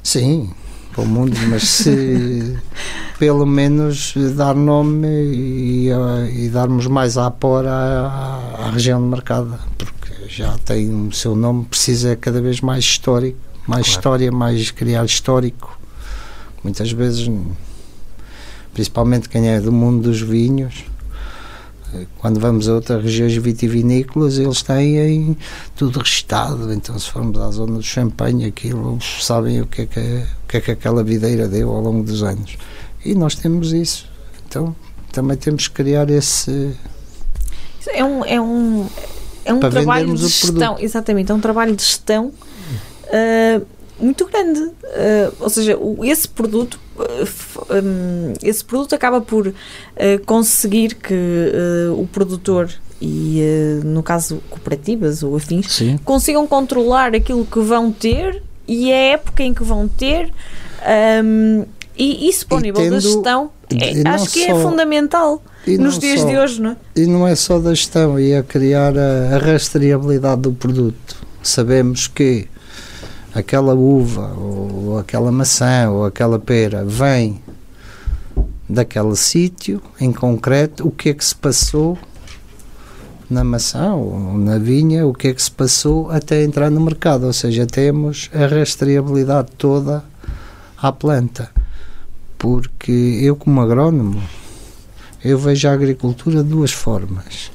Sim, para o mundo, mas se pelo menos dar nome e, e darmos mais apor à, à, região de mercado, porque já tem o seu nome, precisa cada vez mais histórico, mais claro. história, mais criar histórico. Muitas vezes, principalmente quem é do mundo dos vinhos, quando vamos a outras regiões vitivinícolas, eles têm tudo registado. Então, se formos à zona do Champanhe, aquilo, eles sabem o que, é que, o que é que aquela videira deu ao longo dos anos. E nós temos isso. Então, também temos que criar esse. É um, é um, é um trabalho de gestão, exatamente, é um trabalho de gestão uh, muito grande. Uh, ou seja, o, esse produto um, esse produto acaba por uh, conseguir que uh, o produtor e, uh, no caso, cooperativas ou afins, Sim. consigam controlar aquilo que vão ter e a época em que vão ter. Um, e isso para o nível da gestão é, acho que é só, é fundamental nos dias só, de hoje, não é? E não é só da gestão, é criar a, a rastreabilidade do produto. Sabemos que aquela uva ou aquela maçã ou aquela pera vem daquele sítio em concreto, o que é que se passou na maçã ou na vinha, o que é que se passou até entrar no mercado, ou seja, temos a rastreabilidade toda à planta. Porque eu como agrónomo, eu vejo a agricultura de duas formas.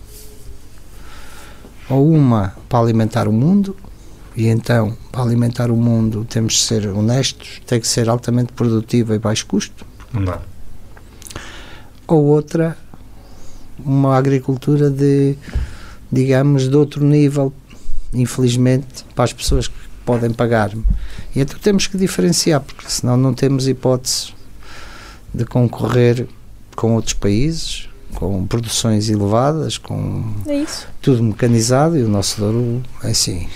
Ou uma para alimentar o mundo, e então, para alimentar o mundo, temos de ser honestos, tem que ser altamente produtiva e baixo custo. Não dá. Ou outra, uma agricultura de, digamos, de outro nível, infelizmente, para as pessoas que podem pagar. E então temos que diferenciar, porque senão não temos hipótese de concorrer com outros países com produções elevadas, com É isso. tudo mecanizado e o nosso Douro, é assim,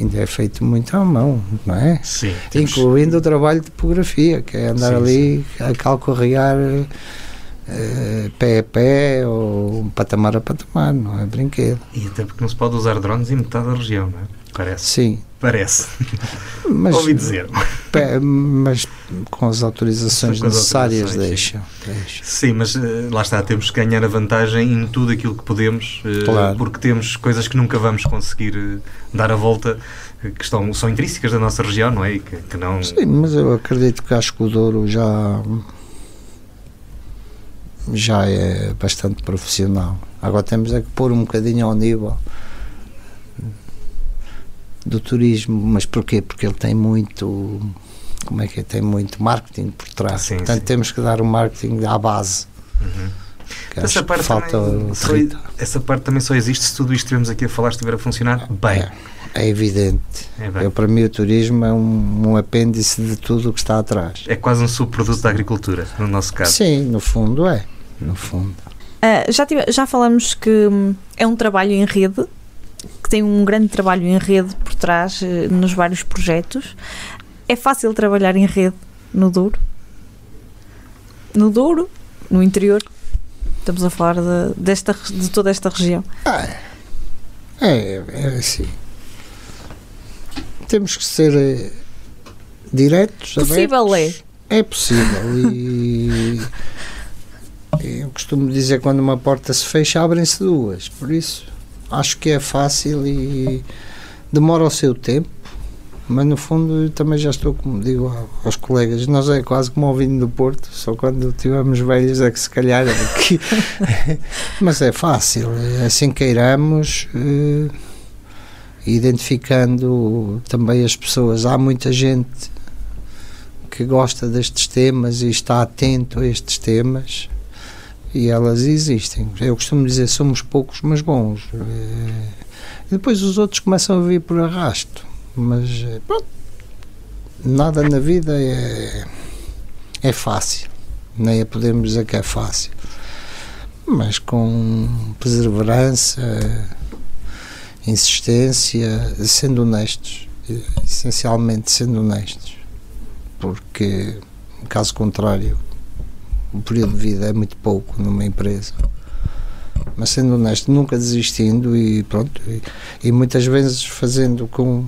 ainda é feito muito à mão, não é? Sim. temos- Incluindo o trabalho de topografia, que é andar Sim, ali a calcorrear eh, pé a pé ou patamar a patamar, não é brinquedo. E até porque não se pode usar drones em metade da região, não é? Parece. Sim, Parece. mas, Ouvi dizer. mas com as autorizações Com as necessárias deixam, deixam. Sim, mas eh, lá está, temos que ganhar a vantagem em tudo aquilo que podemos, eh, Claro. porque temos coisas que nunca vamos conseguir eh, dar a volta, que estão, são intrínsecas da nossa região, não é? E que, que não. Sim, mas eu acredito que acho que o Douro já já é bastante profissional. Agora temos é que pôr um bocadinho ao nível do turismo, mas porquê? Porque ele tem muito como é que é? Tem muito marketing por trás. Sim, Portanto, sim. temos que dar o marketing à base. Uhum. Que Essa parte, falta só, essa parte também só existe se tudo isto que estivemos aqui a falar estiver a funcionar bem. É, é evidente. É, bem. Eu, para mim, o turismo é um, um apêndice de tudo o que está atrás. É quase um subproduto da agricultura, no nosso caso. Sim, no fundo é. No fundo. Ah, já, tive- já falamos que hum, é um trabalho em rede, que tem um grande trabalho em rede por trás eh, nos vários projetos. É fácil trabalhar em rede no Douro? No Douro, no interior? Estamos a falar de, desta, de toda esta região. É, é assim. Temos que ser eh, diretos. Possível abertos. é. possível. E, e eu costumo dizer quando uma porta se fecha, abrem-se duas. Por isso, acho que é fácil e demora o seu tempo. Mas no fundo eu também já estou, como digo aos colegas, nós é quase como o vinho do Porto, só quando tivermos velhos é que se calhar é que. Mas é fácil, é assim queiramos, eh, identificando também as pessoas. Há muita gente que gosta destes temas e está atento a estes temas e elas existem. Eu costumo dizer somos poucos, mas bons. Eh, E depois os outros começam a vir por arrasto. Mas eh, pronto, nada na vida é, é fácil. Nem a podemos dizer que é fácil. Mas com perseverança, insistência, sendo honestos, eh, essencialmente sendo honestos, porque caso contrário o período de vida é muito pouco numa empresa. Mas sendo honesto, nunca desistindo e pronto, e, e muitas vezes fazendo com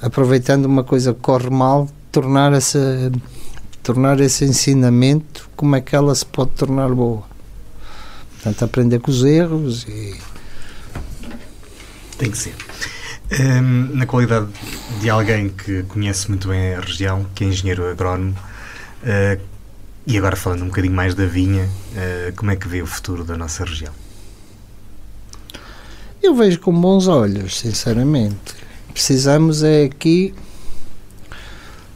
aproveitando uma coisa que corre mal, tornar essa tornar esse ensinamento como é que ela se pode tornar boa. Portanto, aprender com os erros e Tem que ser. Hum, na qualidade de alguém que conhece muito bem a região, que é engenheiro agrónomo, eh, e agora falando um bocadinho mais da vinha, eh, como é que vê o futuro da nossa região? Eu vejo com bons olhos, sinceramente. Precisamos é aqui,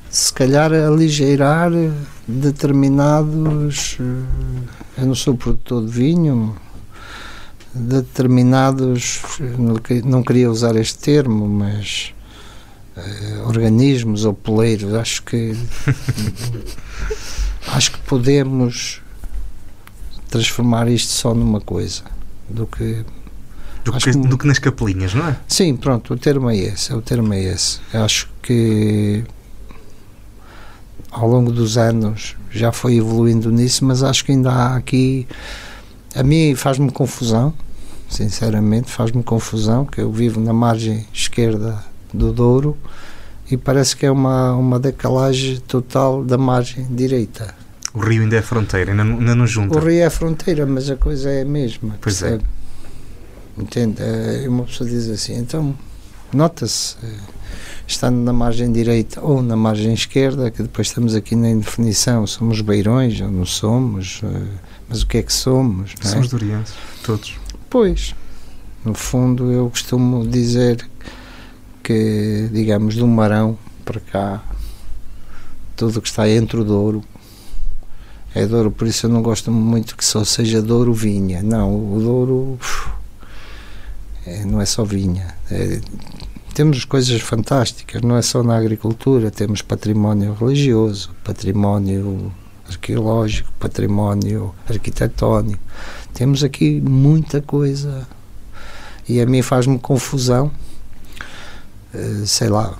se calhar, aligeirar determinados. eh, Eu não sou produtor de vinho, determinados. não que- Não queria usar este termo, mas. eh, organismos ou poleiros, acho que. acho que podemos transformar isto só numa coisa do que Do que, que- do que nas capelinhas, não é? Sim, pronto, o termo é esse, o termo é esse. Eu Acho que ao longo dos anos já foi evoluindo nisso, mas acho que ainda há aqui a mim faz-me confusão, sinceramente, faz-me confusão que eu vivo na margem esquerda do Douro e parece que é uma, uma decalagem total da margem direita. O rio ainda é fronteira, ainda, ainda não junta. O rio é fronteira, mas a coisa é a mesma. Pois é. percebe? Entende? Eh, Uma pessoa diz assim, então, nota-se, eh, estando na margem direita ou na margem esquerda, que depois estamos aqui na indefinição, somos beirões ou não somos, eh, mas o que é que somos? é? São os dorienses, todos. Pois, no fundo eu costumo dizer digamos, do Marão para cá, tudo o que está entre o Douro é Douro, por isso eu não gosto muito que só seja Douro vinha. Não, o Douro uf, é, não é só vinha. É, temos coisas fantásticas, não é só na agricultura, temos património religioso, património arqueológico, património arquitetónico, temos aqui muita coisa e a mim faz-me confusão, sei lá,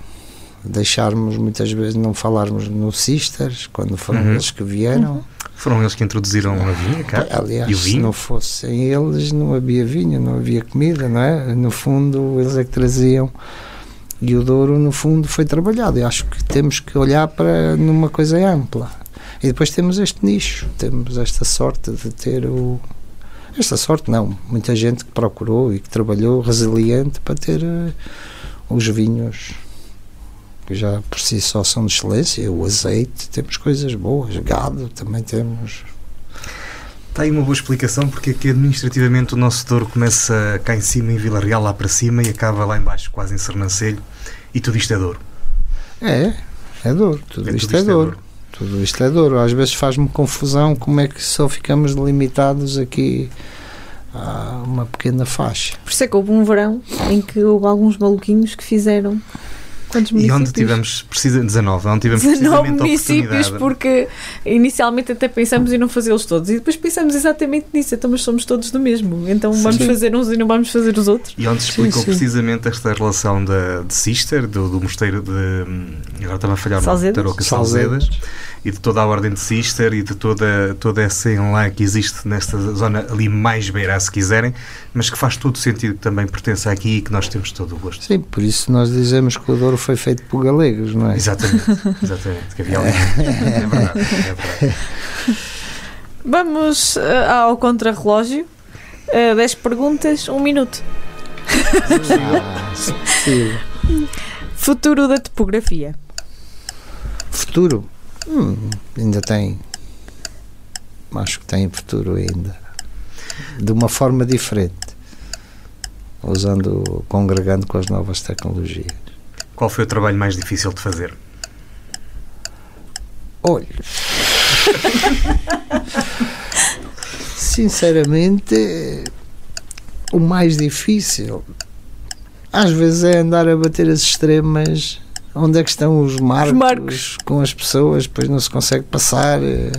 deixarmos muitas vezes não falarmos no Sisters quando foram Uhum. eles que vieram. Uhum. Foram eles que introduziram a vinha cá? Aliás, e o se vinho? não fossem eles, não havia vinho, não havia comida, não é? No fundo, eles é que traziam. E o Douro, no fundo, foi trabalhado. Eu acho que temos que olhar para numa coisa ampla. E depois temos este nicho, temos esta sorte de ter o. Esta sorte não, muita gente que procurou e que trabalhou resiliente para ter eh, os vinhos que já por si só são de excelência, o azeite, temos coisas boas, gado também temos. Está aí uma boa explicação porque é que administrativamente o nosso Douro começa cá em cima, em Vila Real, lá para cima e acaba lá em baixo, quase em Sernancelho. E tudo isto é Douro. É, é dor, tudo É, isto é dor. Tudo isto é dor. Às vezes faz-me confusão como é que só ficamos limitados aqui a uma pequena faixa. Por isso é que houve um verão em que houve alguns maluquinhos que fizeram. Quantos E municípios? onde tivemos, precisa, 19, onde tivemos 19 precisamente a municípios, porque inicialmente até pensamos em não fazê-los todos e depois pensamos exatamente nisso. Então, mas somos todos do mesmo. Então vamos Sim. fazer uns e não vamos fazer os outros. E onde se explicou sim. precisamente esta relação da, de Sister, do, do mosteiro de. hum, Agora estava a falhar Salzedas? Tarouca Salzedas, e de toda a ordem de Sister e de toda, toda essa enlã que existe nesta zona ali mais beira, se quiserem, mas que faz todo sentido que também pertence aqui e que nós temos todo o gosto. Sim, por isso nós dizemos que o Douro foi feito por galegos, não é? Exatamente, exatamente. Que havia ali. É verdade, é verdade. Vamos eh, ao contrarrelógio. Uh, 10 perguntas, 1 minuto. Ah, sim. Futuro da topografia. Futuro? Hum, ainda tem. Acho que tem futuro ainda. De uma forma diferente. Usando, congregando com as novas tecnologias. Qual foi o trabalho mais difícil de fazer? Olha. Sinceramente, o mais difícil às vezes é andar a bater as extremas onde é que estão os marcos, marcos. com as pessoas, depois não se consegue passar. eh,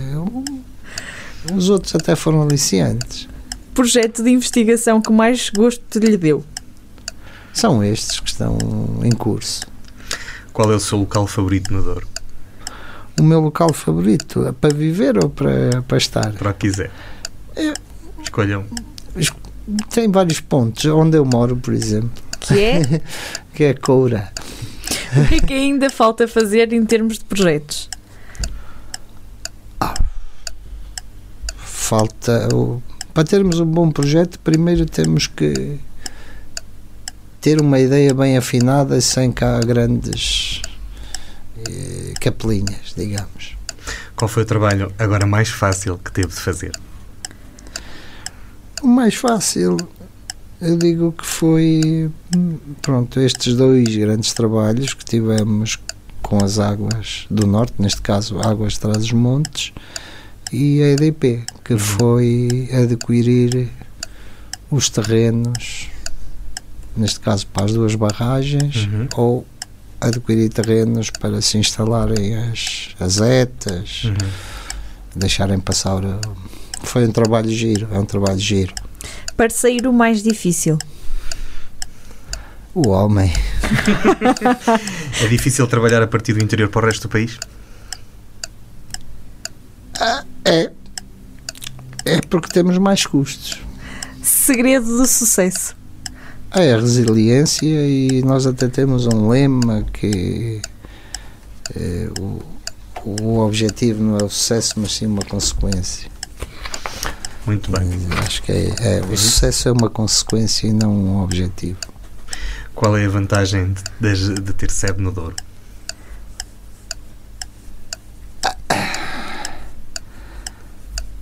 Os outros até foram aliciantes. Projeto de investigação que mais gosto lhe deu. São estes que estão em curso. Qual é o seu local favorito no Douro? O meu local favorito é para viver ou para, para estar? Para o que quiser. É. Escolham. Tem vários pontos. Onde eu moro, por exemplo, Que é que é Coura. o que é que ainda falta fazer em termos de projetos? falta o- para termos um bom projeto primeiro temos que ter uma ideia bem afinada sem cá grandes eh, capelinhas digamos Qual foi o trabalho agora mais fácil que teve de fazer? o mais fácil eu digo que foi pronto estes dois grandes trabalhos que tivemos com as águas do norte neste caso águas de Trás-os-Montes e a EDP que foi adquirir os terrenos neste caso para as duas barragens Uhum. ou adquirir terrenos para se instalarem as, as etas, Uhum. deixarem passar. Foi um trabalho giro, é um trabalho giro. Parceiro mais difícil. O homem, É difícil trabalhar a partir do interior para o resto do país? é. É porque temos mais custos. Segredo do sucesso. É a resiliência e nós até temos um lema que eh, o, o objetivo não é o sucesso, mas sim uma consequência. Muito bem. Acho que é, é, o sucesso é uma consequência e não um objetivo. Qual é a vantagem de, de- de ter sede no Douro?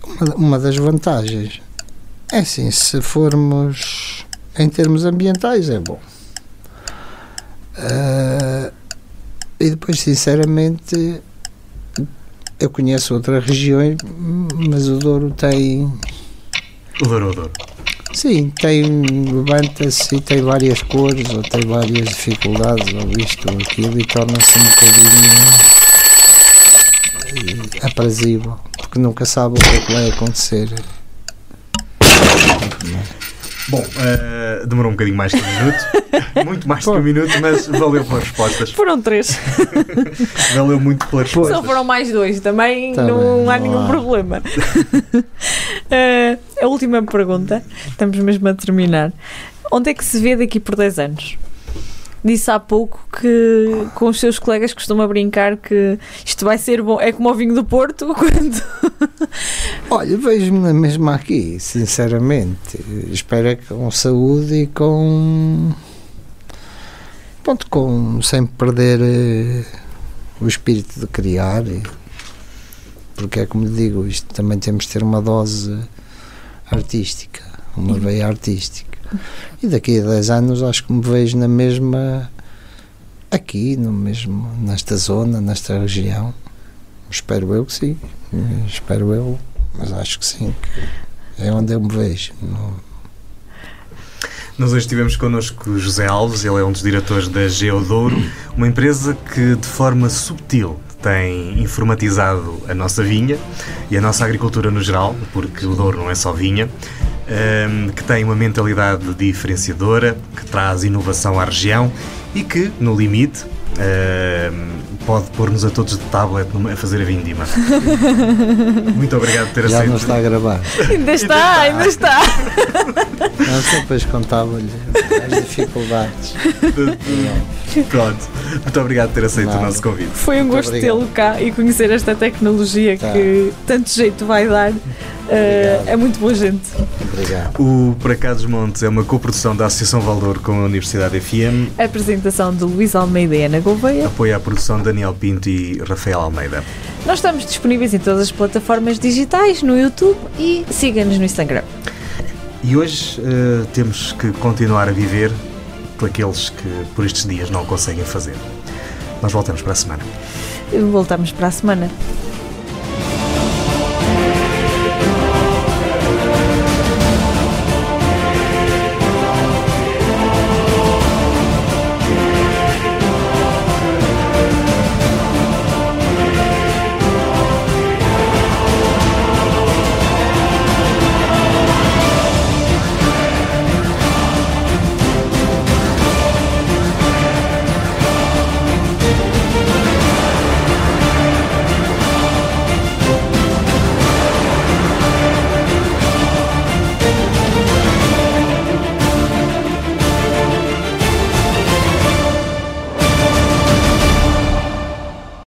Uma, uma das vantagens é assim, se formos em termos ambientais é bom. Ah, e depois, sinceramente, eu conheço outras regiões, mas o Douro tem, O Douro, o Douro. sim, tem, levanta-se e tem várias cores, ou tem várias dificuldades, ou isto ou aquilo, e torna-se um bocadinho eh, aprazível, porque nunca sabe o que é que vai acontecer. Bom, uh, demorou um bocadinho mais que um minuto, muito mais que um minuto, mas valeu pelas respostas. Foram três. valeu muito pelas respostas. Só foram mais dois, também tá não, há nenhum problema. uh, a última pergunta, estamos mesmo a terminar. Onde é que se vê daqui por 10 anos? disse há pouco que com os seus colegas costuma brincar que isto vai ser bom. É como o vinho do Porto quando. Olha, vejo-me mesmo aqui, sinceramente. Espero é que com saúde e com. Pronto, com, sem perder uh, o espírito de criar. Porque é como digo, isto também temos de ter uma dose artística, uma veia artística. E daqui a 10 anos acho que me vejo na mesma aqui, no mesmo, nesta zona, nesta região. Espero eu que sim. Espero eu, mas acho que sim, que é onde eu me vejo. No... Nós hoje tivemos connosco José Alves, ele é um dos diretores da Geodouro, uma empresa que de forma subtil tem informatizado a nossa vinha e a nossa agricultura no geral, porque o Douro não é só vinha, um, que tem uma mentalidade diferenciadora, que traz inovação à região e que, no limite, um, pode pôr-nos a todos de tablet a fazer a vindima. Muito obrigado por ter Já aceito. Já não está a gravar. Ainda está, ainda está. Não, só depois contava-lhe as dificuldades. Pronto. Muito obrigado por ter aceito Nada. o nosso convite. Foi um Muito gosto tê-lo cá e conhecer esta tecnologia tá. que tanto jeito vai dar. Uh, é muito boa gente. Obrigado. O Para Cá dos Montes é uma coprodução da Associação Valdor com a Universidade FM. A apresentação de Luís Almeida e Ana Gouveia. Apoio à produção de Daniel Pinto e Rafael Almeida. Nós estamos disponíveis em todas as plataformas digitais, no YouTube e siga-nos no Instagram. E hoje uh, temos que continuar a viver com aqueles que por estes dias não conseguem fazer. Nós voltamos para a semana. Voltamos para a semana.